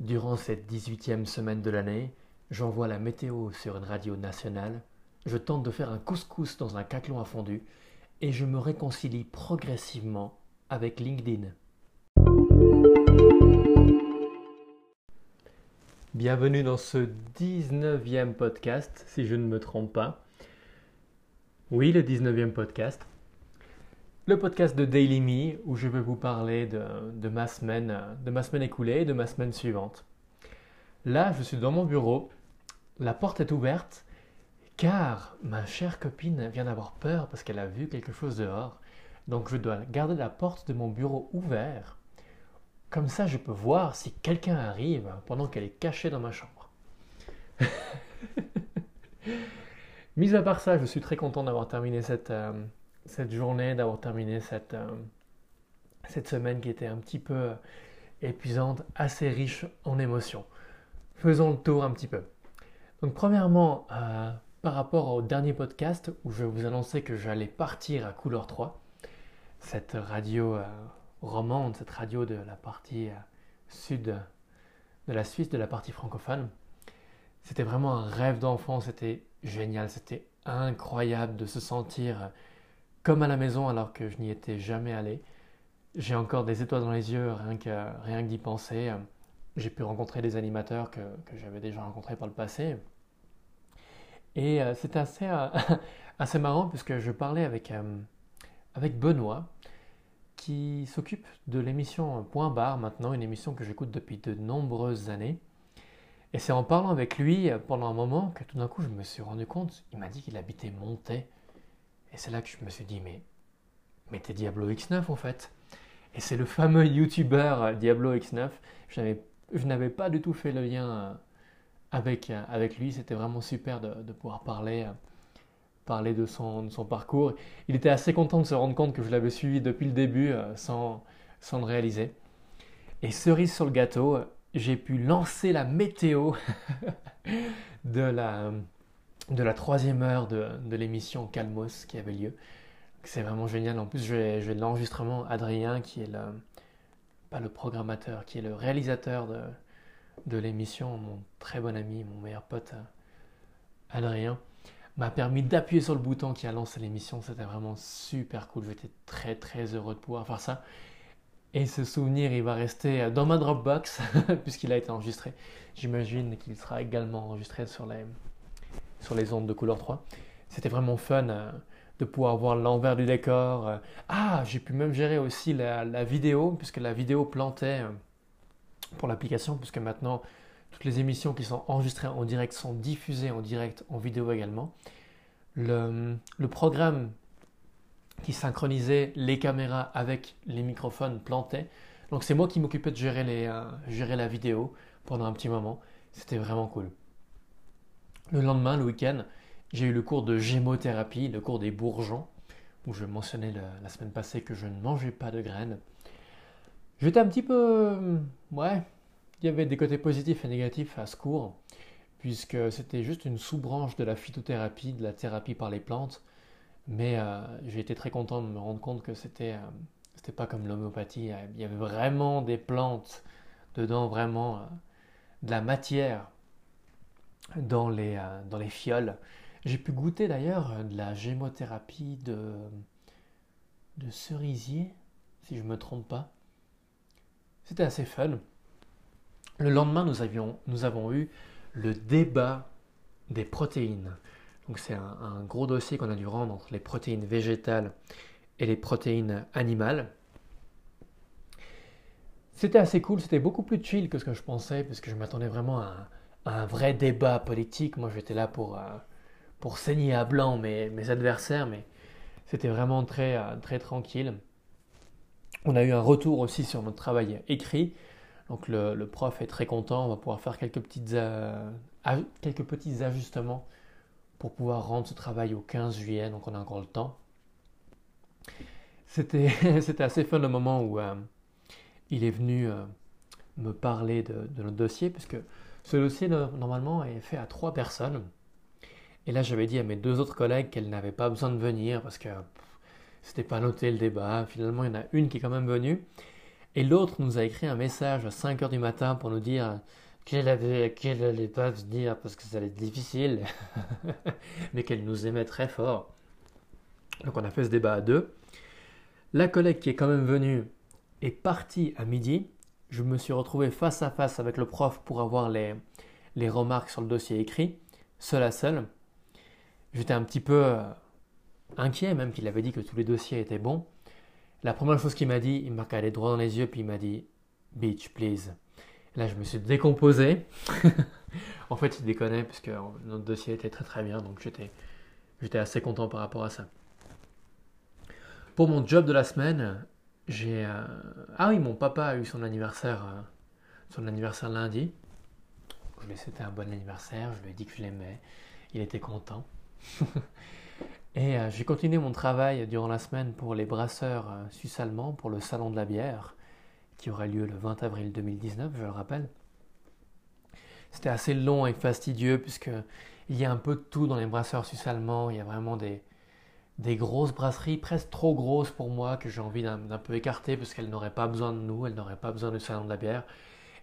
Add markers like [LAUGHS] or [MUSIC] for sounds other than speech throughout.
Durant cette 18e semaine de l'année, j'envoie la météo sur une radio nationale, je tente de faire un couscous dans un caclon à fondu et je me réconcilie progressivement avec LinkedIn. Bienvenue dans ce 19e podcast, si je ne me trompe pas. Oui, le 19e podcast. Le podcast de Daily Me où je vais vous parler de, ma semaine, de ma semaine écoulée et de ma semaine suivante. Là, je suis dans mon bureau, la porte est ouverte car ma chère copine vient d'avoir peur parce qu'elle a vu quelque chose dehors. Donc je dois garder la porte de mon bureau ouverte. Comme ça, je peux voir si quelqu'un arrive pendant qu'elle est cachée dans ma chambre. [LAUGHS] Mis à part ça, je suis très content d'avoir terminé cette, euh, cette journée, d'avoir terminé cette, euh, cette semaine qui était un petit peu épuisante, assez riche en émotions. Faisons le tour un petit peu. Donc premièrement, euh, par rapport au dernier podcast où je vous annonçais que j'allais partir à Couleur 3, cette radio romande, cette radio de la partie sud de la Suisse, de la partie francophone, c'était vraiment un rêve d'enfant, c'était génial, c'était incroyable de se sentir comme à la maison alors que je n'y étais jamais allé. J'ai encore des étoiles dans les yeux rien que, rien que d'y penser. J'ai pu rencontrer des animateurs que, j'avais déjà rencontrés par le passé. Et euh, c'était assez, euh, [LAUGHS] assez marrant puisque je parlais avec, euh, avec Benoît qui s'occupe de l'émission Point Barre maintenant, une émission que j'écoute depuis de nombreuses années. Et c'est en parlant avec lui euh, pendant un moment que tout d'un coup je me suis rendu compte, il m'a dit qu'il habitait Montaix. Et c'est là que je me suis dit, mais, mais t'es Diablo X9 en fait. Et c'est le fameux youtubeur euh, Diablo X9. Je n'avais pas du tout fait le lien euh, avec, avec lui. C'était vraiment super de, de, pouvoir parler, parler de son, de son parcours. Il était assez content de se rendre compte que je l'avais suivi depuis le début sans, sans le réaliser. Et cerise sur le gâteau, j'ai pu lancer la météo [LAUGHS] de, la, de la troisième heure de, de l'émission Calmos qui avait lieu. C'est vraiment génial. En plus, j'ai l'enregistrement Adrien, qui est le, pas le programmateur, qui est le réalisateur de, de l'émission, mon très bon ami, mon meilleur pote Adrien, m'a permis d'appuyer sur le bouton qui a lancé l'émission. C'était vraiment super cool. J'étais très très heureux de pouvoir faire ça. Et ce souvenir, il va rester dans ma Dropbox, [LAUGHS] puisqu'il a été enregistré. J'imagine qu'il sera également enregistré sur les, sur les ondes de couleur 3. C'était vraiment fun euh, de pouvoir voir l'envers du décor. Euh. Ah, j'ai pu même gérer aussi la, vidéo, puisque la vidéo plantait euh, pour l'application, puisque maintenant, toutes les émissions qui sont enregistrées en direct sont diffusées en direct en vidéo également. Le, programme qui synchronisait les caméras avec les microphones plantés. Donc c'est moi qui m'occupais de gérer, les, gérer la vidéo pendant un petit moment. C'était vraiment cool. Le lendemain, le week-end, j'ai eu le cours de gémothérapie, le cours des bourgeons, où je mentionnais la, semaine passée que je ne mangeais pas de graines. J'étais un petit peu... Euh, ouais, il y avait des côtés positifs et négatifs à ce cours, puisque c'était juste une sous-branche de la phytothérapie, de la thérapie par les plantes. Mais euh, j'ai été très content de me rendre compte que c'était euh, c'était pas comme l'homéopathie. Il y avait vraiment des plantes dedans, vraiment de la matière dans les, dans les fioles. J'ai pu goûter d'ailleurs de la gémothérapie de, de cerisier, si je ne me trompe pas. C'était assez fun. Le lendemain, nous, avions, nous avons eu le débat des protéines. Donc c'est un, gros dossier qu'on a dû rendre entre les protéines végétales et les protéines animales. C'était assez cool, c'était beaucoup plus chill que ce que je pensais, parce que je m'attendais vraiment à un, vrai débat politique. Moi j'étais là pour, euh, pour saigner à blanc mes, mes adversaires, mais c'était vraiment très, euh, très tranquille. On a eu un retour aussi sur notre travail écrit. Donc le, prof est très content, on va pouvoir faire quelques, petites, euh, quelques petits ajustements pour pouvoir rendre ce travail au 15 juillet, donc on a encore le temps. C'était, [LAUGHS] assez fun le moment où il est venu me parler de, notre dossier, ce dossier normalement est fait à trois personnes. Et là, j'avais dit à mes deux autres collègues qu'elles n'avaient pas besoin de venir parce que c'était pas noté le débat. Finalement, il y en a une qui est quand même venue. Et l'autre nous a écrit un message à 5 heures du matin pour nous dire qu'elle n'allait pas venir parce que ça allait être difficile, [LAUGHS] mais qu'elle nous aimait très fort. Donc on a fait ce débat à deux. La collègue qui est quand même venue est partie à midi. Je me suis retrouvé face à face avec le prof pour avoir les, les remarques sur le dossier écrit, seul à seul. J'étais un petit peu euh, inquiet même qu'il avait dit que tous les dossiers étaient bons. La première chose qu'il m'a dit, il m'a regardé droit dans les yeux puis il m'a dit Beach, please. Là, je me suis décomposé. [LAUGHS] en fait, il déconnait puisque notre dossier était très très bien, donc j'étais, j'étais assez content par rapport à ça. Pour mon job de la semaine, j'ai. Euh, ah oui, mon papa a eu son anniversaire, euh, son anniversaire lundi. Je lui ai souhaité un bon anniversaire, je lui ai dit que je l'aimais. Il était content. [LAUGHS] Et euh, j'ai continué mon travail durant la semaine pour les brasseurs euh, suisses-allemands pour le Salon de la bière, qui aura lieu le 20 avril 2019, je le rappelle. C'était assez long et fastidieux, puisqu'il y a un peu de tout dans les brasseurs suisses-allemands. Il y a vraiment des, des grosses brasseries, presque trop grosses pour moi, que j'ai envie d'un peu écarter, parce qu'elles n'auraient pas besoin de nous, elles n'auraient pas besoin du Salon de la bière.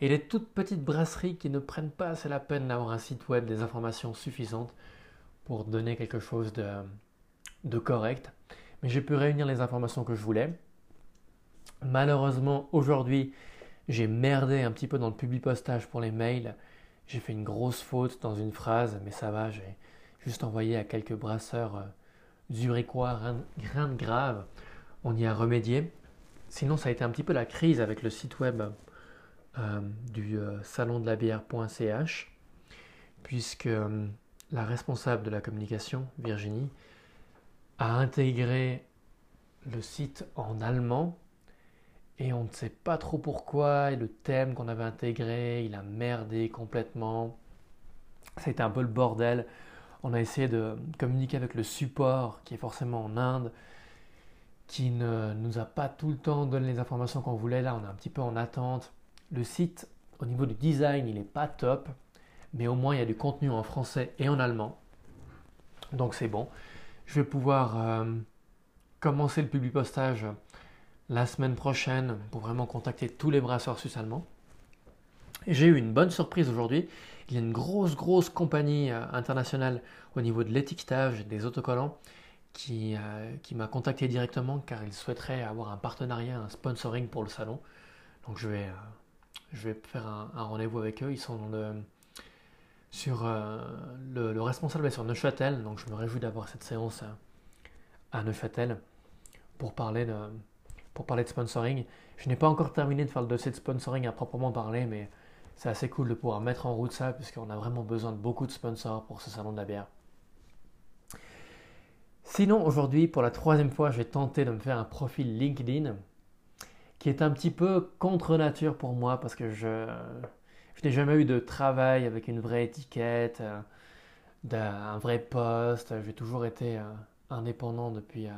Et les toutes petites brasseries qui ne prennent pas assez la peine d'avoir un site web, des informations suffisantes pour donner quelque chose de, correct, mais j'ai pu réunir les informations que je voulais. Malheureusement, aujourd'hui, j'ai merdé un petit peu dans le public postage pour les mails. J'ai fait une grosse faute dans une phrase, mais ça va, j'ai juste envoyé à quelques brasseurs euh, zurichois, rien, de grave. On y a remédié. Sinon, ça a été un petit peu la crise avec le site web euh, du euh, salon de la bière.ch, puisque la responsable de la communication, Virginie, a intégré le site en allemand et on ne sait pas trop pourquoi. Et le thème qu'on avait intégré, il a merdé complètement. Été un peu le bordel. On a essayé de communiquer avec le support qui est forcément en Inde, qui ne nous a pas tout le temps donné les informations qu'on voulait. Là, on est un petit peu en attente. Le site, au niveau du design, il n'est pas top, mais au moins il y a du contenu en français et en allemand. Donc c'est bon. Je vais pouvoir euh, commencer le public postage la semaine prochaine pour vraiment contacter tous les brasseurs suisses allemands. J'ai eu une bonne surprise aujourd'hui. Il y a une grosse, grosse compagnie euh, internationale au niveau de l'étiquetage et des autocollants qui, euh, qui m'a contacté directement car ils souhaiteraient avoir un partenariat, un sponsoring pour le salon. Donc je vais, je vais faire un, rendez-vous avec eux. Ils sont dans sur euh, le, responsable est sur Neuchâtel, donc je me réjouis d'avoir cette séance à, Neuchâtel pour parler de pour parler de sponsoring. Je n'ai pas encore terminé de faire le dossier de sponsoring à proprement parler, mais c'est assez cool de pouvoir mettre en route ça, puisqu'on a vraiment besoin de beaucoup de sponsors pour ce salon de la bière. Sinon, aujourd'hui, pour la troisième fois, je vais tenter de me faire un profil LinkedIn qui est un petit peu contre nature pour moi, parce que je, n'ai jamais eu de travail avec une vraie étiquette, euh, un vrai poste. J'ai toujours été euh, indépendant depuis euh,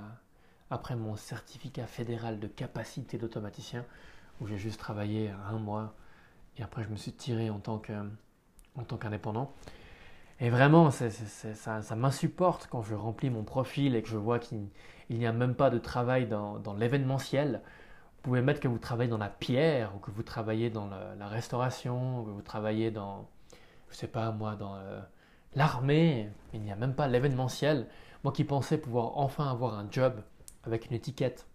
après mon certificat fédéral de capacité d'automaticien, où j'ai juste travaillé un mois et après je me suis tiré en tant qu'indépendant. Et vraiment, ça, m'insupporte quand je remplis mon profil et que je vois qu'il n'y a même pas de travail dans, l'événementiel pouvez mettre que vous travaillez dans la pierre, ou que vous travaillez dans la restauration, ou que vous travaillez dans, je sais pas moi, dans euh, l'armée. Il n'y a même pas l'événementiel. Moi qui pensais pouvoir enfin avoir un job avec une étiquette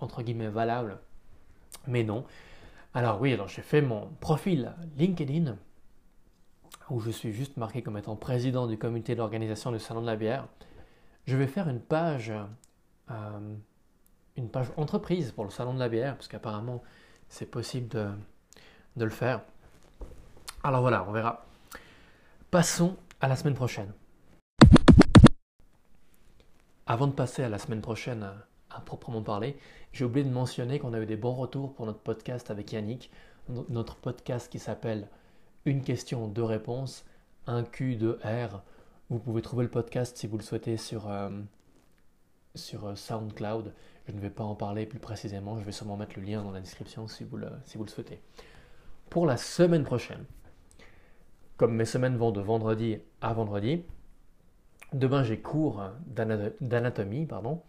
entre guillemets valable, mais non. Alors oui, alors j'ai fait mon profil LinkedIn où je suis juste marqué comme étant président du comité d'organisation du salon de la bière. Je vais faire une page euh, une entreprise pour le salon de la bière, parce qu'apparemment c'est possible de, le faire. Alors voilà, on verra. Passons à la semaine prochaine. Avant de passer à la semaine prochaine à, proprement parler, j'ai oublié de mentionner qu'on a eu des bons retours pour notre podcast avec Yannick, notre podcast qui s'appelle Une question, deux réponses, un Q, deux R. Vous pouvez trouver le podcast si vous le souhaitez sur, euh, sur euh, SoundCloud. Je ne vais pas en parler plus précisément, je vais seulement mettre le lien dans la description si vous le, si vous le souhaitez. Pour la semaine prochaine, comme mes semaines vont de vendredi à vendredi, demain j'ai cours d'anatomie, pardon.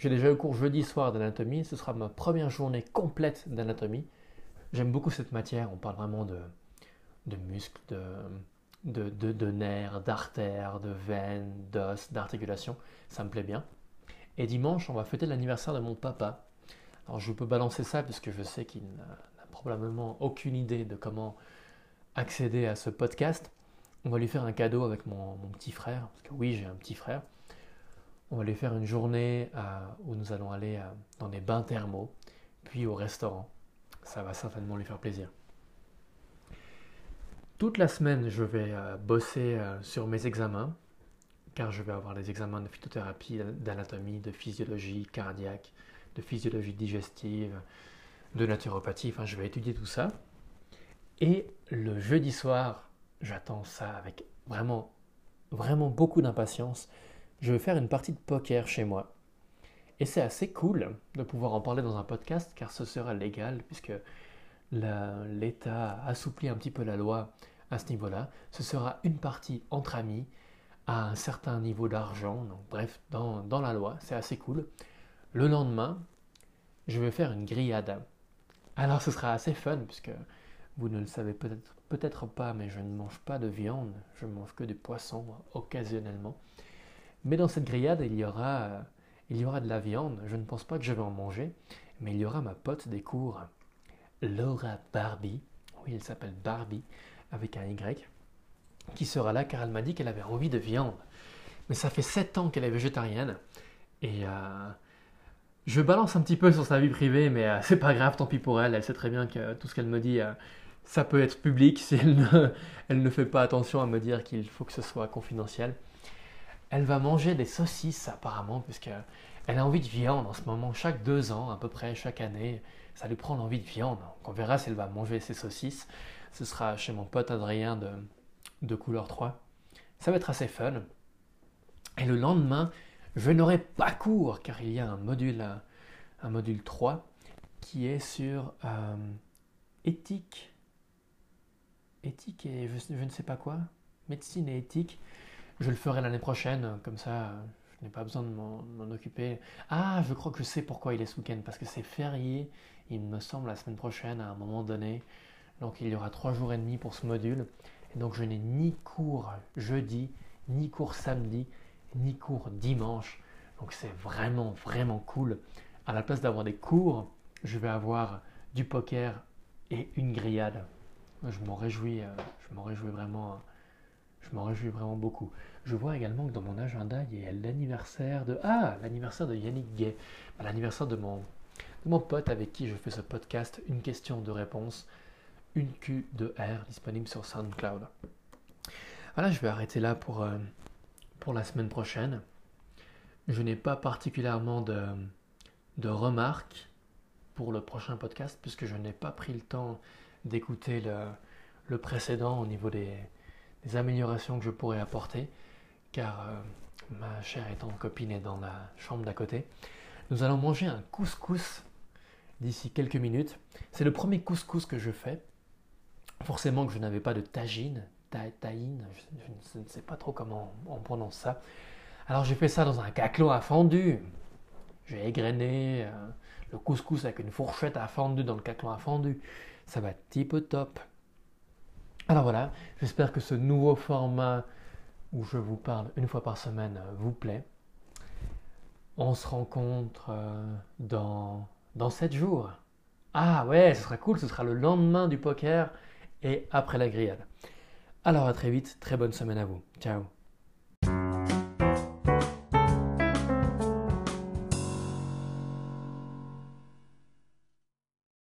J'ai déjà eu cours jeudi soir d'anatomie, ce sera ma première journée complète d'anatomie. J'aime beaucoup cette matière, on parle vraiment de, de muscles, de, de, de, nerfs, d'artères, de veines, d'os, d'articulations, ça me plaît bien. Et dimanche, on va fêter l'anniversaire de mon papa. Alors je peux balancer ça parce que je sais qu'il n'a probablement aucune idée de comment accéder à ce podcast. On va lui faire un cadeau avec mon, mon petit frère, parce que oui, j'ai un petit frère. On va lui faire une journée euh, où nous allons aller euh, dans des bains thermaux, puis au restaurant. Ça va certainement lui faire plaisir. Toute la semaine, je vais euh, bosser sur mes examens, car je vais avoir des examens de phytothérapie, d'anatomie, de physiologie cardiaque, de physiologie digestive, de naturopathie. Enfin, je vais étudier tout ça. Et le jeudi soir, j'attends ça avec vraiment, vraiment beaucoup d'impatience je vais faire une partie de poker chez moi. Et c'est assez cool de pouvoir en parler dans un podcast car ce sera légal puisque l'État assouplit un petit peu la loi à ce niveau-là. Ce sera une partie entre amis à un certain niveau d'argent. bref, dans, dans la loi, c'est assez cool. Le lendemain, je vais faire une grillade. Alors ce sera assez fun puisque vous ne le savez peut-être peut-être pas, mais je ne mange pas de viande, je mange que du poisson occasionnellement. Mais dans cette grillade, il y aura, il y aura de la viande. Je ne pense pas que je vais en manger, mais il y aura ma pote des cours, Laura Barbie. Oui, elle s'appelle Barbie avec un Y, qui sera là car elle m'a dit qu'elle avait envie de viande. Mais ça fait 7 ans qu'elle est végétarienne et euh, je balance un petit peu sur sa vie privée, mais euh, c'est pas grave, tant pis pour elle. Elle sait très bien que tout ce qu'elle me dit, euh, ça peut être public [LAUGHS] si elle ne, elle ne fait pas attention à me dire qu'il faut que ce soit confidentiel. Elle va manger des saucisses apparemment, puisqu'elle a envie de viande en ce moment, chaque deux ans à peu près, chaque année, ça lui prend l'envie de viande. on verra si elle va manger ses saucisses. Ce sera chez mon pote Adrien de, couleur 3. Ça va être assez fun. Et le lendemain, je n'aurai pas cours car il y a un module, un module 3 qui est sur euh, éthique. Éthique et je, ne sais pas quoi. Médecine et éthique. Je le ferai l'année prochaine, comme ça je n'ai pas besoin de m'en occuper. Ah, je crois que je sais pourquoi il est ce week-end, parce que c'est férié, il me semble, la semaine prochaine, à un moment donné. Donc il y aura trois jours et demi pour ce module. Et donc je n'ai ni cours jeudi, ni cours samedi, ni cours dimanche. Donc c'est vraiment, vraiment cool. À la place d'avoir des cours, je vais avoir du poker et une grillade. Je m'en réjouis, euh, je m'en réjouis vraiment je m'en réjouis vraiment beaucoup. Je vois également que dans mon agenda, il y a l'anniversaire de... Ah, l'anniversaire de Yannick Gay. Bah, l'anniversaire de mon, de mon pote avec qui je fais ce podcast. Une question de réponse. Une Q de R disponible sur SoundCloud. Voilà, je vais arrêter là pour, euh, pour la semaine prochaine. Je n'ai pas particulièrement de, de remarques pour le prochain podcast puisque je n'ai pas pris le temps d'écouter le, le précédent au niveau des, des améliorations que je pourrais apporter, car euh, ma chère étant copine est dans la chambre d'à côté. Nous allons manger un couscous d'ici quelques minutes. C'est le premier couscous que je fais. Forcément que je n'avais pas de tagine, taïne, je, ne sais pas trop comment on prononce ça. Alors j'ai fait ça dans un caclot à. J'ai égrené euh, le couscous avec une fourchette à dans le caclot à. Ça va type top. Alors voilà, j'espère que ce nouveau format où je vous parle une fois par semaine euh, vous plaît. On se rencontre euh, dans, dans 7 jours. Ah ouais, ce sera cool, ce sera le lendemain du poker et après la grillade. Alors à très vite, très bonne semaine à vous. Ciao